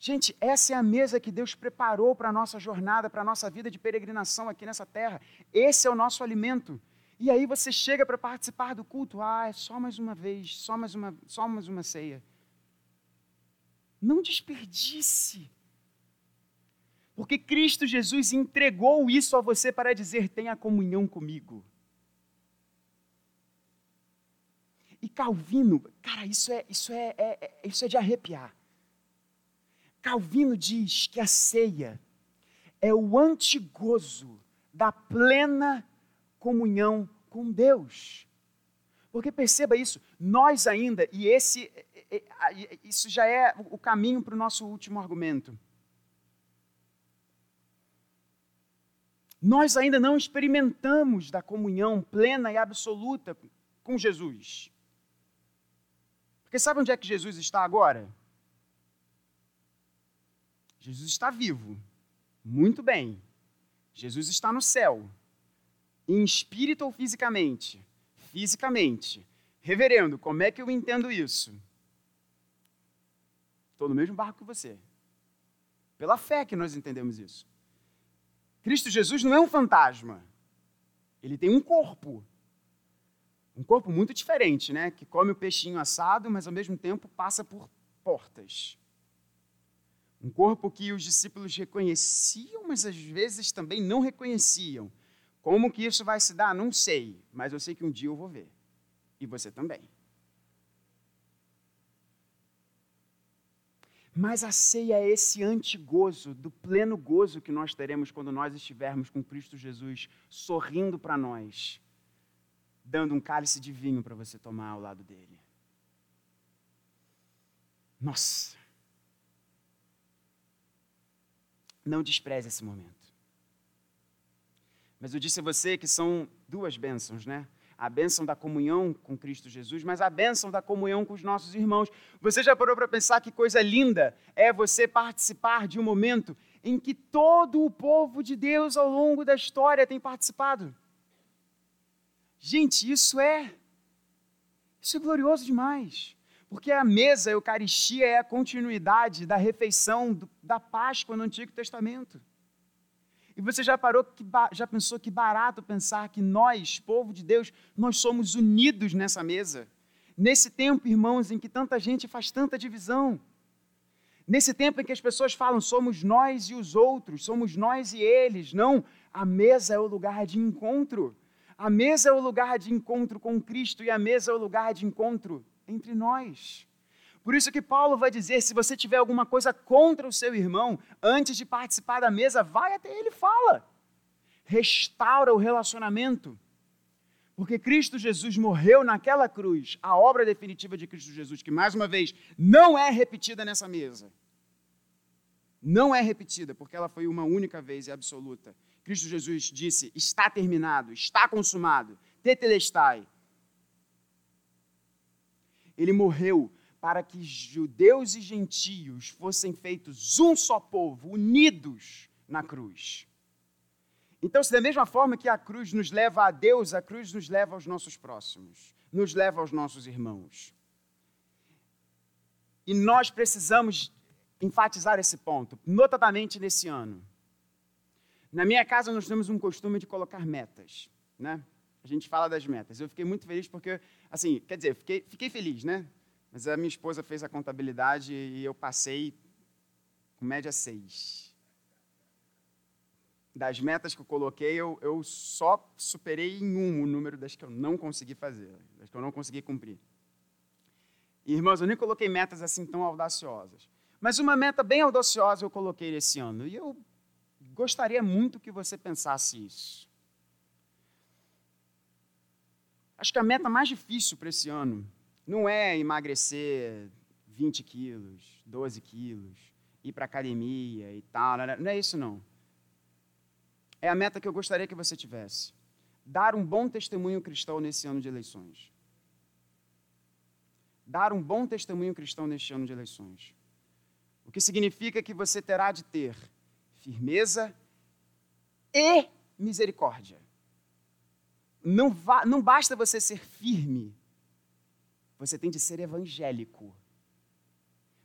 Gente, essa é a mesa que Deus preparou para a nossa jornada, para a nossa vida de peregrinação aqui nessa terra. Esse é o nosso alimento. E aí você chega para participar do culto, ah, é só mais uma vez, só mais uma, só mais uma ceia. Não desperdice. Porque Cristo Jesus entregou isso a você para dizer: tenha comunhão comigo. E Calvino, cara, isso é, isso é, é, é, isso é de arrepiar. Calvino diz que a ceia é o antigozo da plena comunhão com Deus. Porque perceba isso, nós ainda, e esse isso já é o caminho para o nosso último argumento. Nós ainda não experimentamos da comunhão plena e absoluta com Jesus. Porque sabe onde é que Jesus está agora? Jesus está vivo. Muito bem. Jesus está no céu. Em espírito ou fisicamente? Fisicamente. Reverendo, como é que eu entendo isso? Estou no mesmo barco que você. Pela fé que nós entendemos isso. Cristo Jesus não é um fantasma. Ele tem um corpo. Um corpo muito diferente, né? Que come o peixinho assado, mas ao mesmo tempo passa por portas. Um corpo que os discípulos reconheciam, mas às vezes também não reconheciam. Como que isso vai se dar? Não sei, mas eu sei que um dia eu vou ver. E você também. Mas a ceia é esse antigozo, do pleno gozo que nós teremos quando nós estivermos com Cristo Jesus sorrindo para nós, dando um cálice de vinho para você tomar ao lado dele. Nossa! Não despreze esse momento. Mas eu disse a você que são duas bênçãos, né? A bênção da comunhão com Cristo Jesus, mas a bênção da comunhão com os nossos irmãos. Você já parou para pensar que coisa linda é você participar de um momento em que todo o povo de Deus ao longo da história tem participado? Gente, isso é isso é glorioso demais. Porque a mesa, a Eucaristia, é a continuidade da refeição da Páscoa no Antigo Testamento. E você já parou, que, já pensou que barato pensar que nós, povo de Deus, nós somos unidos nessa mesa? Nesse tempo, irmãos, em que tanta gente faz tanta divisão. Nesse tempo em que as pessoas falam somos nós e os outros, somos nós e eles. Não, a mesa é o lugar de encontro. A mesa é o lugar de encontro com Cristo e a mesa é o lugar de encontro entre nós. Por isso que Paulo vai dizer: se você tiver alguma coisa contra o seu irmão, antes de participar da mesa, vai até ele e fala. Restaura o relacionamento. Porque Cristo Jesus morreu naquela cruz, a obra definitiva de Cristo Jesus, que mais uma vez não é repetida nessa mesa. Não é repetida, porque ela foi uma única vez e absoluta. Cristo Jesus disse: está terminado, está consumado, tetelestai, ele morreu para que judeus e gentios fossem feitos um só povo, unidos na cruz. Então, se da mesma forma que a cruz nos leva a Deus, a cruz nos leva aos nossos próximos, nos leva aos nossos irmãos. E nós precisamos enfatizar esse ponto, notadamente nesse ano. Na minha casa, nós temos um costume de colocar metas, né? a gente fala das metas. Eu fiquei muito feliz porque, assim, quer dizer, fiquei, fiquei feliz, né? Mas a minha esposa fez a contabilidade e eu passei com média 6. Das metas que eu coloquei, eu, eu só superei em um o número das que eu não consegui fazer, das que eu não consegui cumprir. Irmãos, eu nem coloquei metas assim tão audaciosas. Mas uma meta bem audaciosa eu coloquei esse ano. E eu gostaria muito que você pensasse isso. Acho que a meta mais difícil para esse ano não é emagrecer 20 quilos, 12 quilos, ir para academia e tal. Não é isso, não. É a meta que eu gostaria que você tivesse. Dar um bom testemunho cristão nesse ano de eleições. Dar um bom testemunho cristão neste ano de eleições. O que significa que você terá de ter firmeza e misericórdia não, não basta você ser firme, você tem de ser evangélico.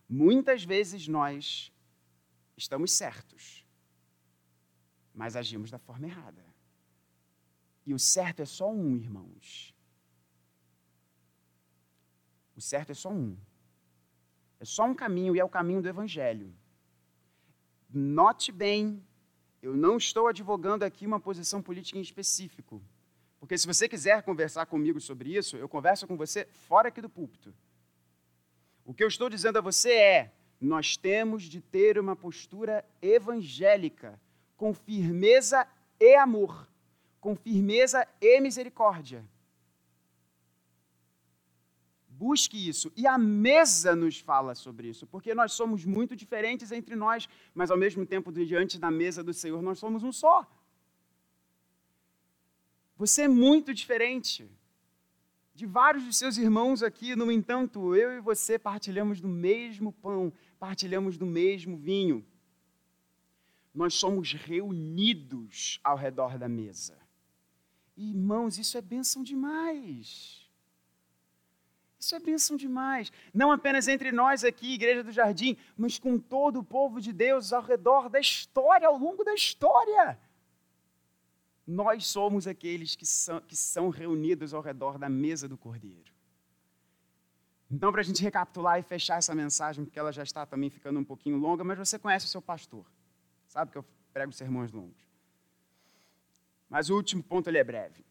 Muitas vezes nós estamos certos, mas agimos da forma errada. E o certo é só um, irmãos. O certo é só um. É só um caminho e é o caminho do Evangelho. Note bem, eu não estou advogando aqui uma posição política em específico. Porque se você quiser conversar comigo sobre isso, eu converso com você fora aqui do púlpito. O que eu estou dizendo a você é: nós temos de ter uma postura evangélica, com firmeza e amor, com firmeza e misericórdia. Busque isso. E a mesa nos fala sobre isso, porque nós somos muito diferentes entre nós, mas ao mesmo tempo, diante da mesa do Senhor, nós somos um só. Você é muito diferente de vários dos seus irmãos aqui. No entanto, eu e você partilhamos do mesmo pão, partilhamos do mesmo vinho. Nós somos reunidos ao redor da mesa. Irmãos, isso é bênção demais. Isso é bênção demais. Não apenas entre nós aqui, Igreja do Jardim, mas com todo o povo de Deus ao redor da história, ao longo da história. Nós somos aqueles que são, que são reunidos ao redor da mesa do Cordeiro. Então, para a gente recapitular e fechar essa mensagem, porque ela já está também ficando um pouquinho longa, mas você conhece o seu pastor. Sabe que eu prego sermões longos. Mas o último ponto ele é breve.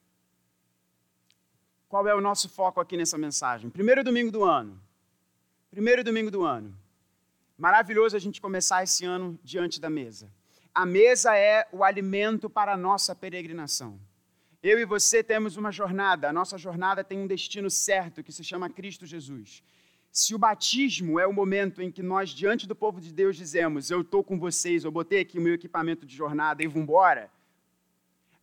Qual é o nosso foco aqui nessa mensagem? Primeiro domingo do ano. Primeiro domingo do ano. Maravilhoso a gente começar esse ano diante da mesa. A mesa é o alimento para a nossa peregrinação. Eu e você temos uma jornada, a nossa jornada tem um destino certo que se chama Cristo Jesus. se o batismo é o momento em que nós, diante do povo de Deus, dizemos: Eu estou com vocês, eu botei aqui o meu equipamento de jornada e vou embora.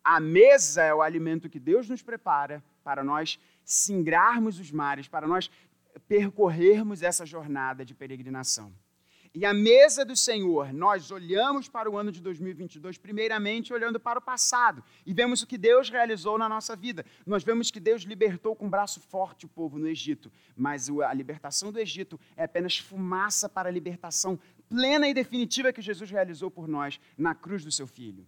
A mesa é o alimento que Deus nos prepara para nós singrarmos os mares, para nós percorrermos essa jornada de peregrinação. E a mesa do Senhor, nós olhamos para o ano de 2022, primeiramente olhando para o passado, e vemos o que Deus realizou na nossa vida. Nós vemos que Deus libertou com braço forte o povo no Egito, mas a libertação do Egito é apenas fumaça para a libertação plena e definitiva que Jesus realizou por nós na cruz do seu Filho.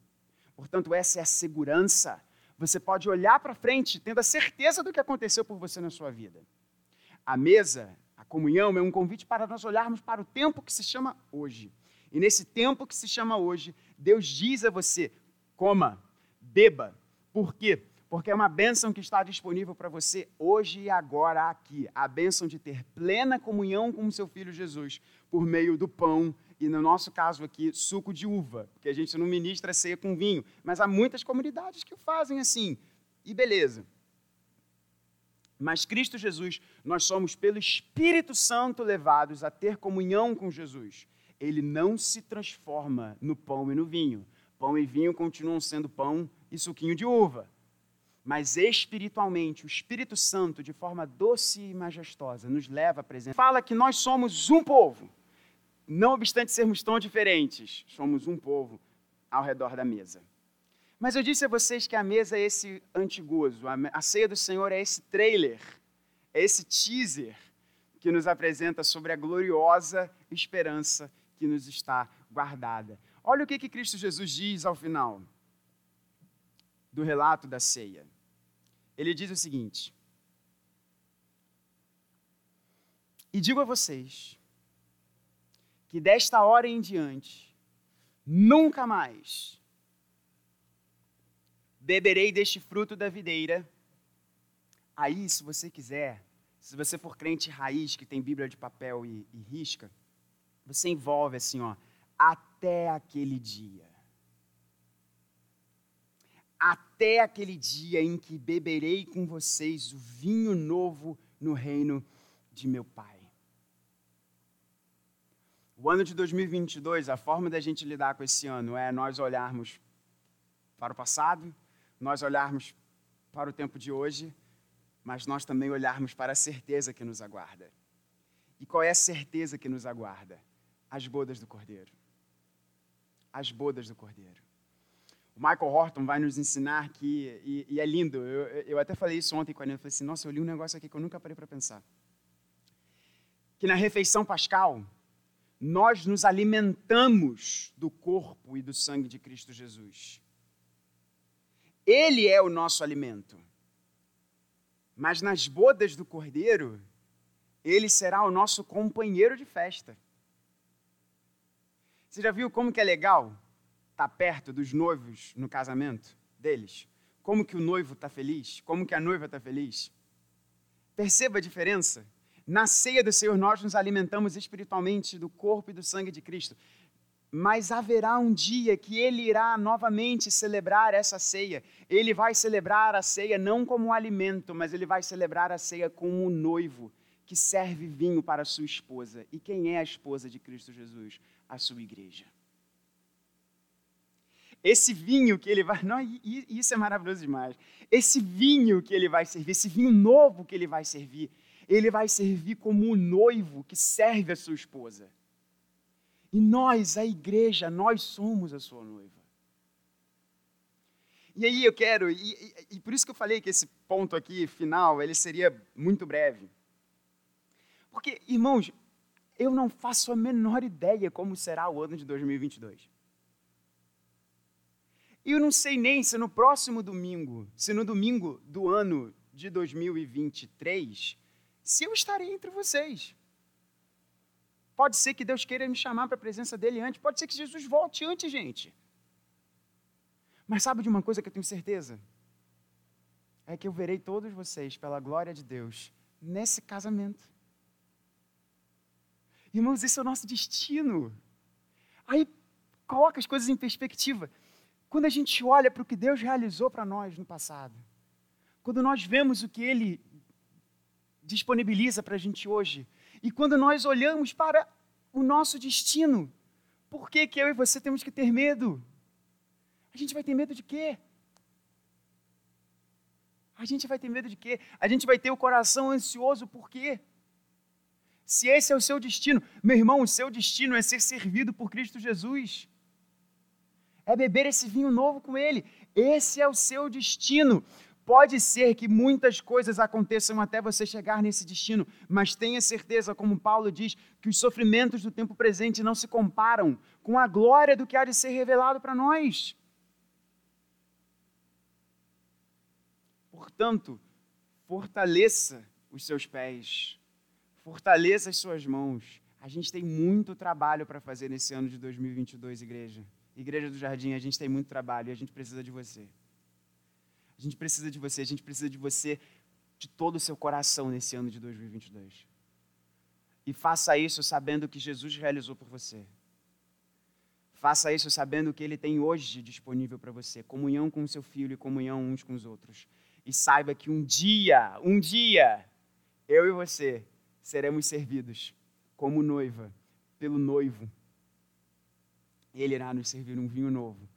Portanto, essa é a segurança. Você pode olhar para frente tendo a certeza do que aconteceu por você na sua vida. A mesa comunhão é um convite para nós olharmos para o tempo que se chama hoje. E nesse tempo que se chama hoje, Deus diz a você: coma, beba. Por quê? Porque é uma bênção que está disponível para você hoje e agora aqui. A bênção de ter plena comunhão com o seu filho Jesus por meio do pão e, no nosso caso aqui, suco de uva, porque a gente não ministra ceia com vinho, mas há muitas comunidades que o fazem assim. E beleza. Mas Cristo Jesus, nós somos pelo Espírito Santo levados a ter comunhão com Jesus. Ele não se transforma no pão e no vinho. Pão e vinho continuam sendo pão e suquinho de uva. Mas espiritualmente, o Espírito Santo, de forma doce e majestosa, nos leva à presença. Fala que nós somos um povo. Não obstante sermos tão diferentes, somos um povo ao redor da mesa. Mas eu disse a vocês que a mesa é esse antigozo, a ceia do Senhor é esse trailer, é esse teaser que nos apresenta sobre a gloriosa esperança que nos está guardada. Olha o que, que Cristo Jesus diz ao final do relato da ceia. Ele diz o seguinte: E digo a vocês que desta hora em diante, nunca mais beberei deste fruto da videira. Aí, se você quiser, se você for crente raiz, que tem Bíblia de papel e, e risca, você envolve assim, ó, até aquele dia. Até aquele dia em que beberei com vocês o vinho novo no reino de meu Pai. O ano de 2022, a forma da gente lidar com esse ano é nós olharmos para o passado nós olharmos para o tempo de hoje, mas nós também olharmos para a certeza que nos aguarda. E qual é a certeza que nos aguarda? As bodas do Cordeiro. As bodas do Cordeiro. O Michael Horton vai nos ensinar que, e, e é lindo, eu, eu, até falei isso ontem com a Nina, eu falei assim, nossa, eu li um negócio aqui que eu nunca parei para pensar. Que na refeição pascal, nós nos alimentamos do corpo e do sangue de Cristo Jesus. Ele é o nosso alimento. Mas nas bodas do cordeiro, ele será o nosso companheiro de festa. Você já viu como que é legal estar tá perto dos noivos no casamento deles? Como que o noivo está feliz? Como que a noiva está feliz? Perceba a diferença. Na ceia do Senhor, nós nos alimentamos espiritualmente do corpo e do sangue de Cristo mas haverá um dia que ele irá novamente celebrar essa ceia. Ele vai celebrar a ceia não como um alimento, mas ele vai celebrar a ceia como um noivo que serve vinho para a sua esposa. E quem é a esposa de Cristo Jesus? A sua igreja. Esse vinho que ele vai. Não, isso é maravilhoso demais. Esse vinho que ele vai servir, esse vinho novo que ele vai servir, ele vai servir como um noivo que serve a sua esposa. E nós, a igreja, nós somos a sua noiva. E aí eu quero, e, e, e, por isso que eu falei que esse ponto aqui final, ele seria muito breve. Porque, irmãos, eu não faço a menor ideia como será o ano de 2022. E eu não sei nem se no próximo domingo, se no domingo do ano de 2023, se eu estarei entre vocês. Pode ser que Deus queira me chamar para a presença dele antes. Pode ser que Jesus volte antes, gente. Mas sabe de uma coisa que eu tenho certeza? É que eu verei todos vocês, pela glória de Deus, nesse casamento. Irmãos, esse é o nosso destino. Aí coloca as coisas em perspectiva. Quando a gente olha para o que Deus realizou para nós no passado, quando nós vemos o que Ele disponibiliza para a gente hoje, E quando nós olhamos para o nosso destino, por que, que eu e você temos que ter medo? A gente vai ter medo de quê? A gente vai ter medo de quê? A gente vai ter o coração ansioso por quê? Se esse é o seu destino, meu irmão, o seu destino é ser servido por Cristo Jesus. É beber esse vinho novo com Ele. Esse é o seu destino. Pode ser que muitas coisas aconteçam até você chegar nesse destino, mas tenha certeza, como Paulo diz, que os sofrimentos do tempo presente não se comparam com a glória do que há de ser revelado para nós. Portanto, fortaleça os seus pés, fortaleça as suas mãos. A gente tem muito trabalho para fazer nesse ano de 2022, igreja. Igreja do Jardim, a gente tem muito trabalho e a gente precisa de você. A gente precisa de você, a gente precisa de você de todo o seu coração nesse ano de 2022. E faça isso sabendo que Jesus realizou por você. Faça isso sabendo que Ele tem hoje disponível para você comunhão com o seu filho e comunhão uns com os outros. E saiba que um dia, um dia, eu e você seremos servidos como noiva pelo noivo. Ele irá nos servir um vinho novo.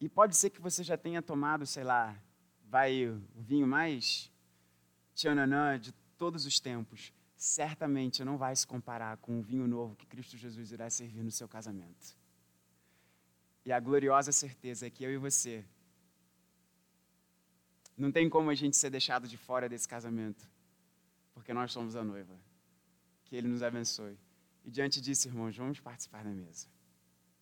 E pode ser que você já tenha tomado, sei lá, vai o vinho mais tchananã de todos os tempos, certamente não vai se comparar com o vinho novo que Cristo Jesus irá servir no seu casamento. E a gloriosa certeza é que eu e você não tem como a gente ser deixado de fora desse casamento, porque nós somos a noiva. Que Ele nos abençoe. E diante disso, irmãos, vamos participar da mesa.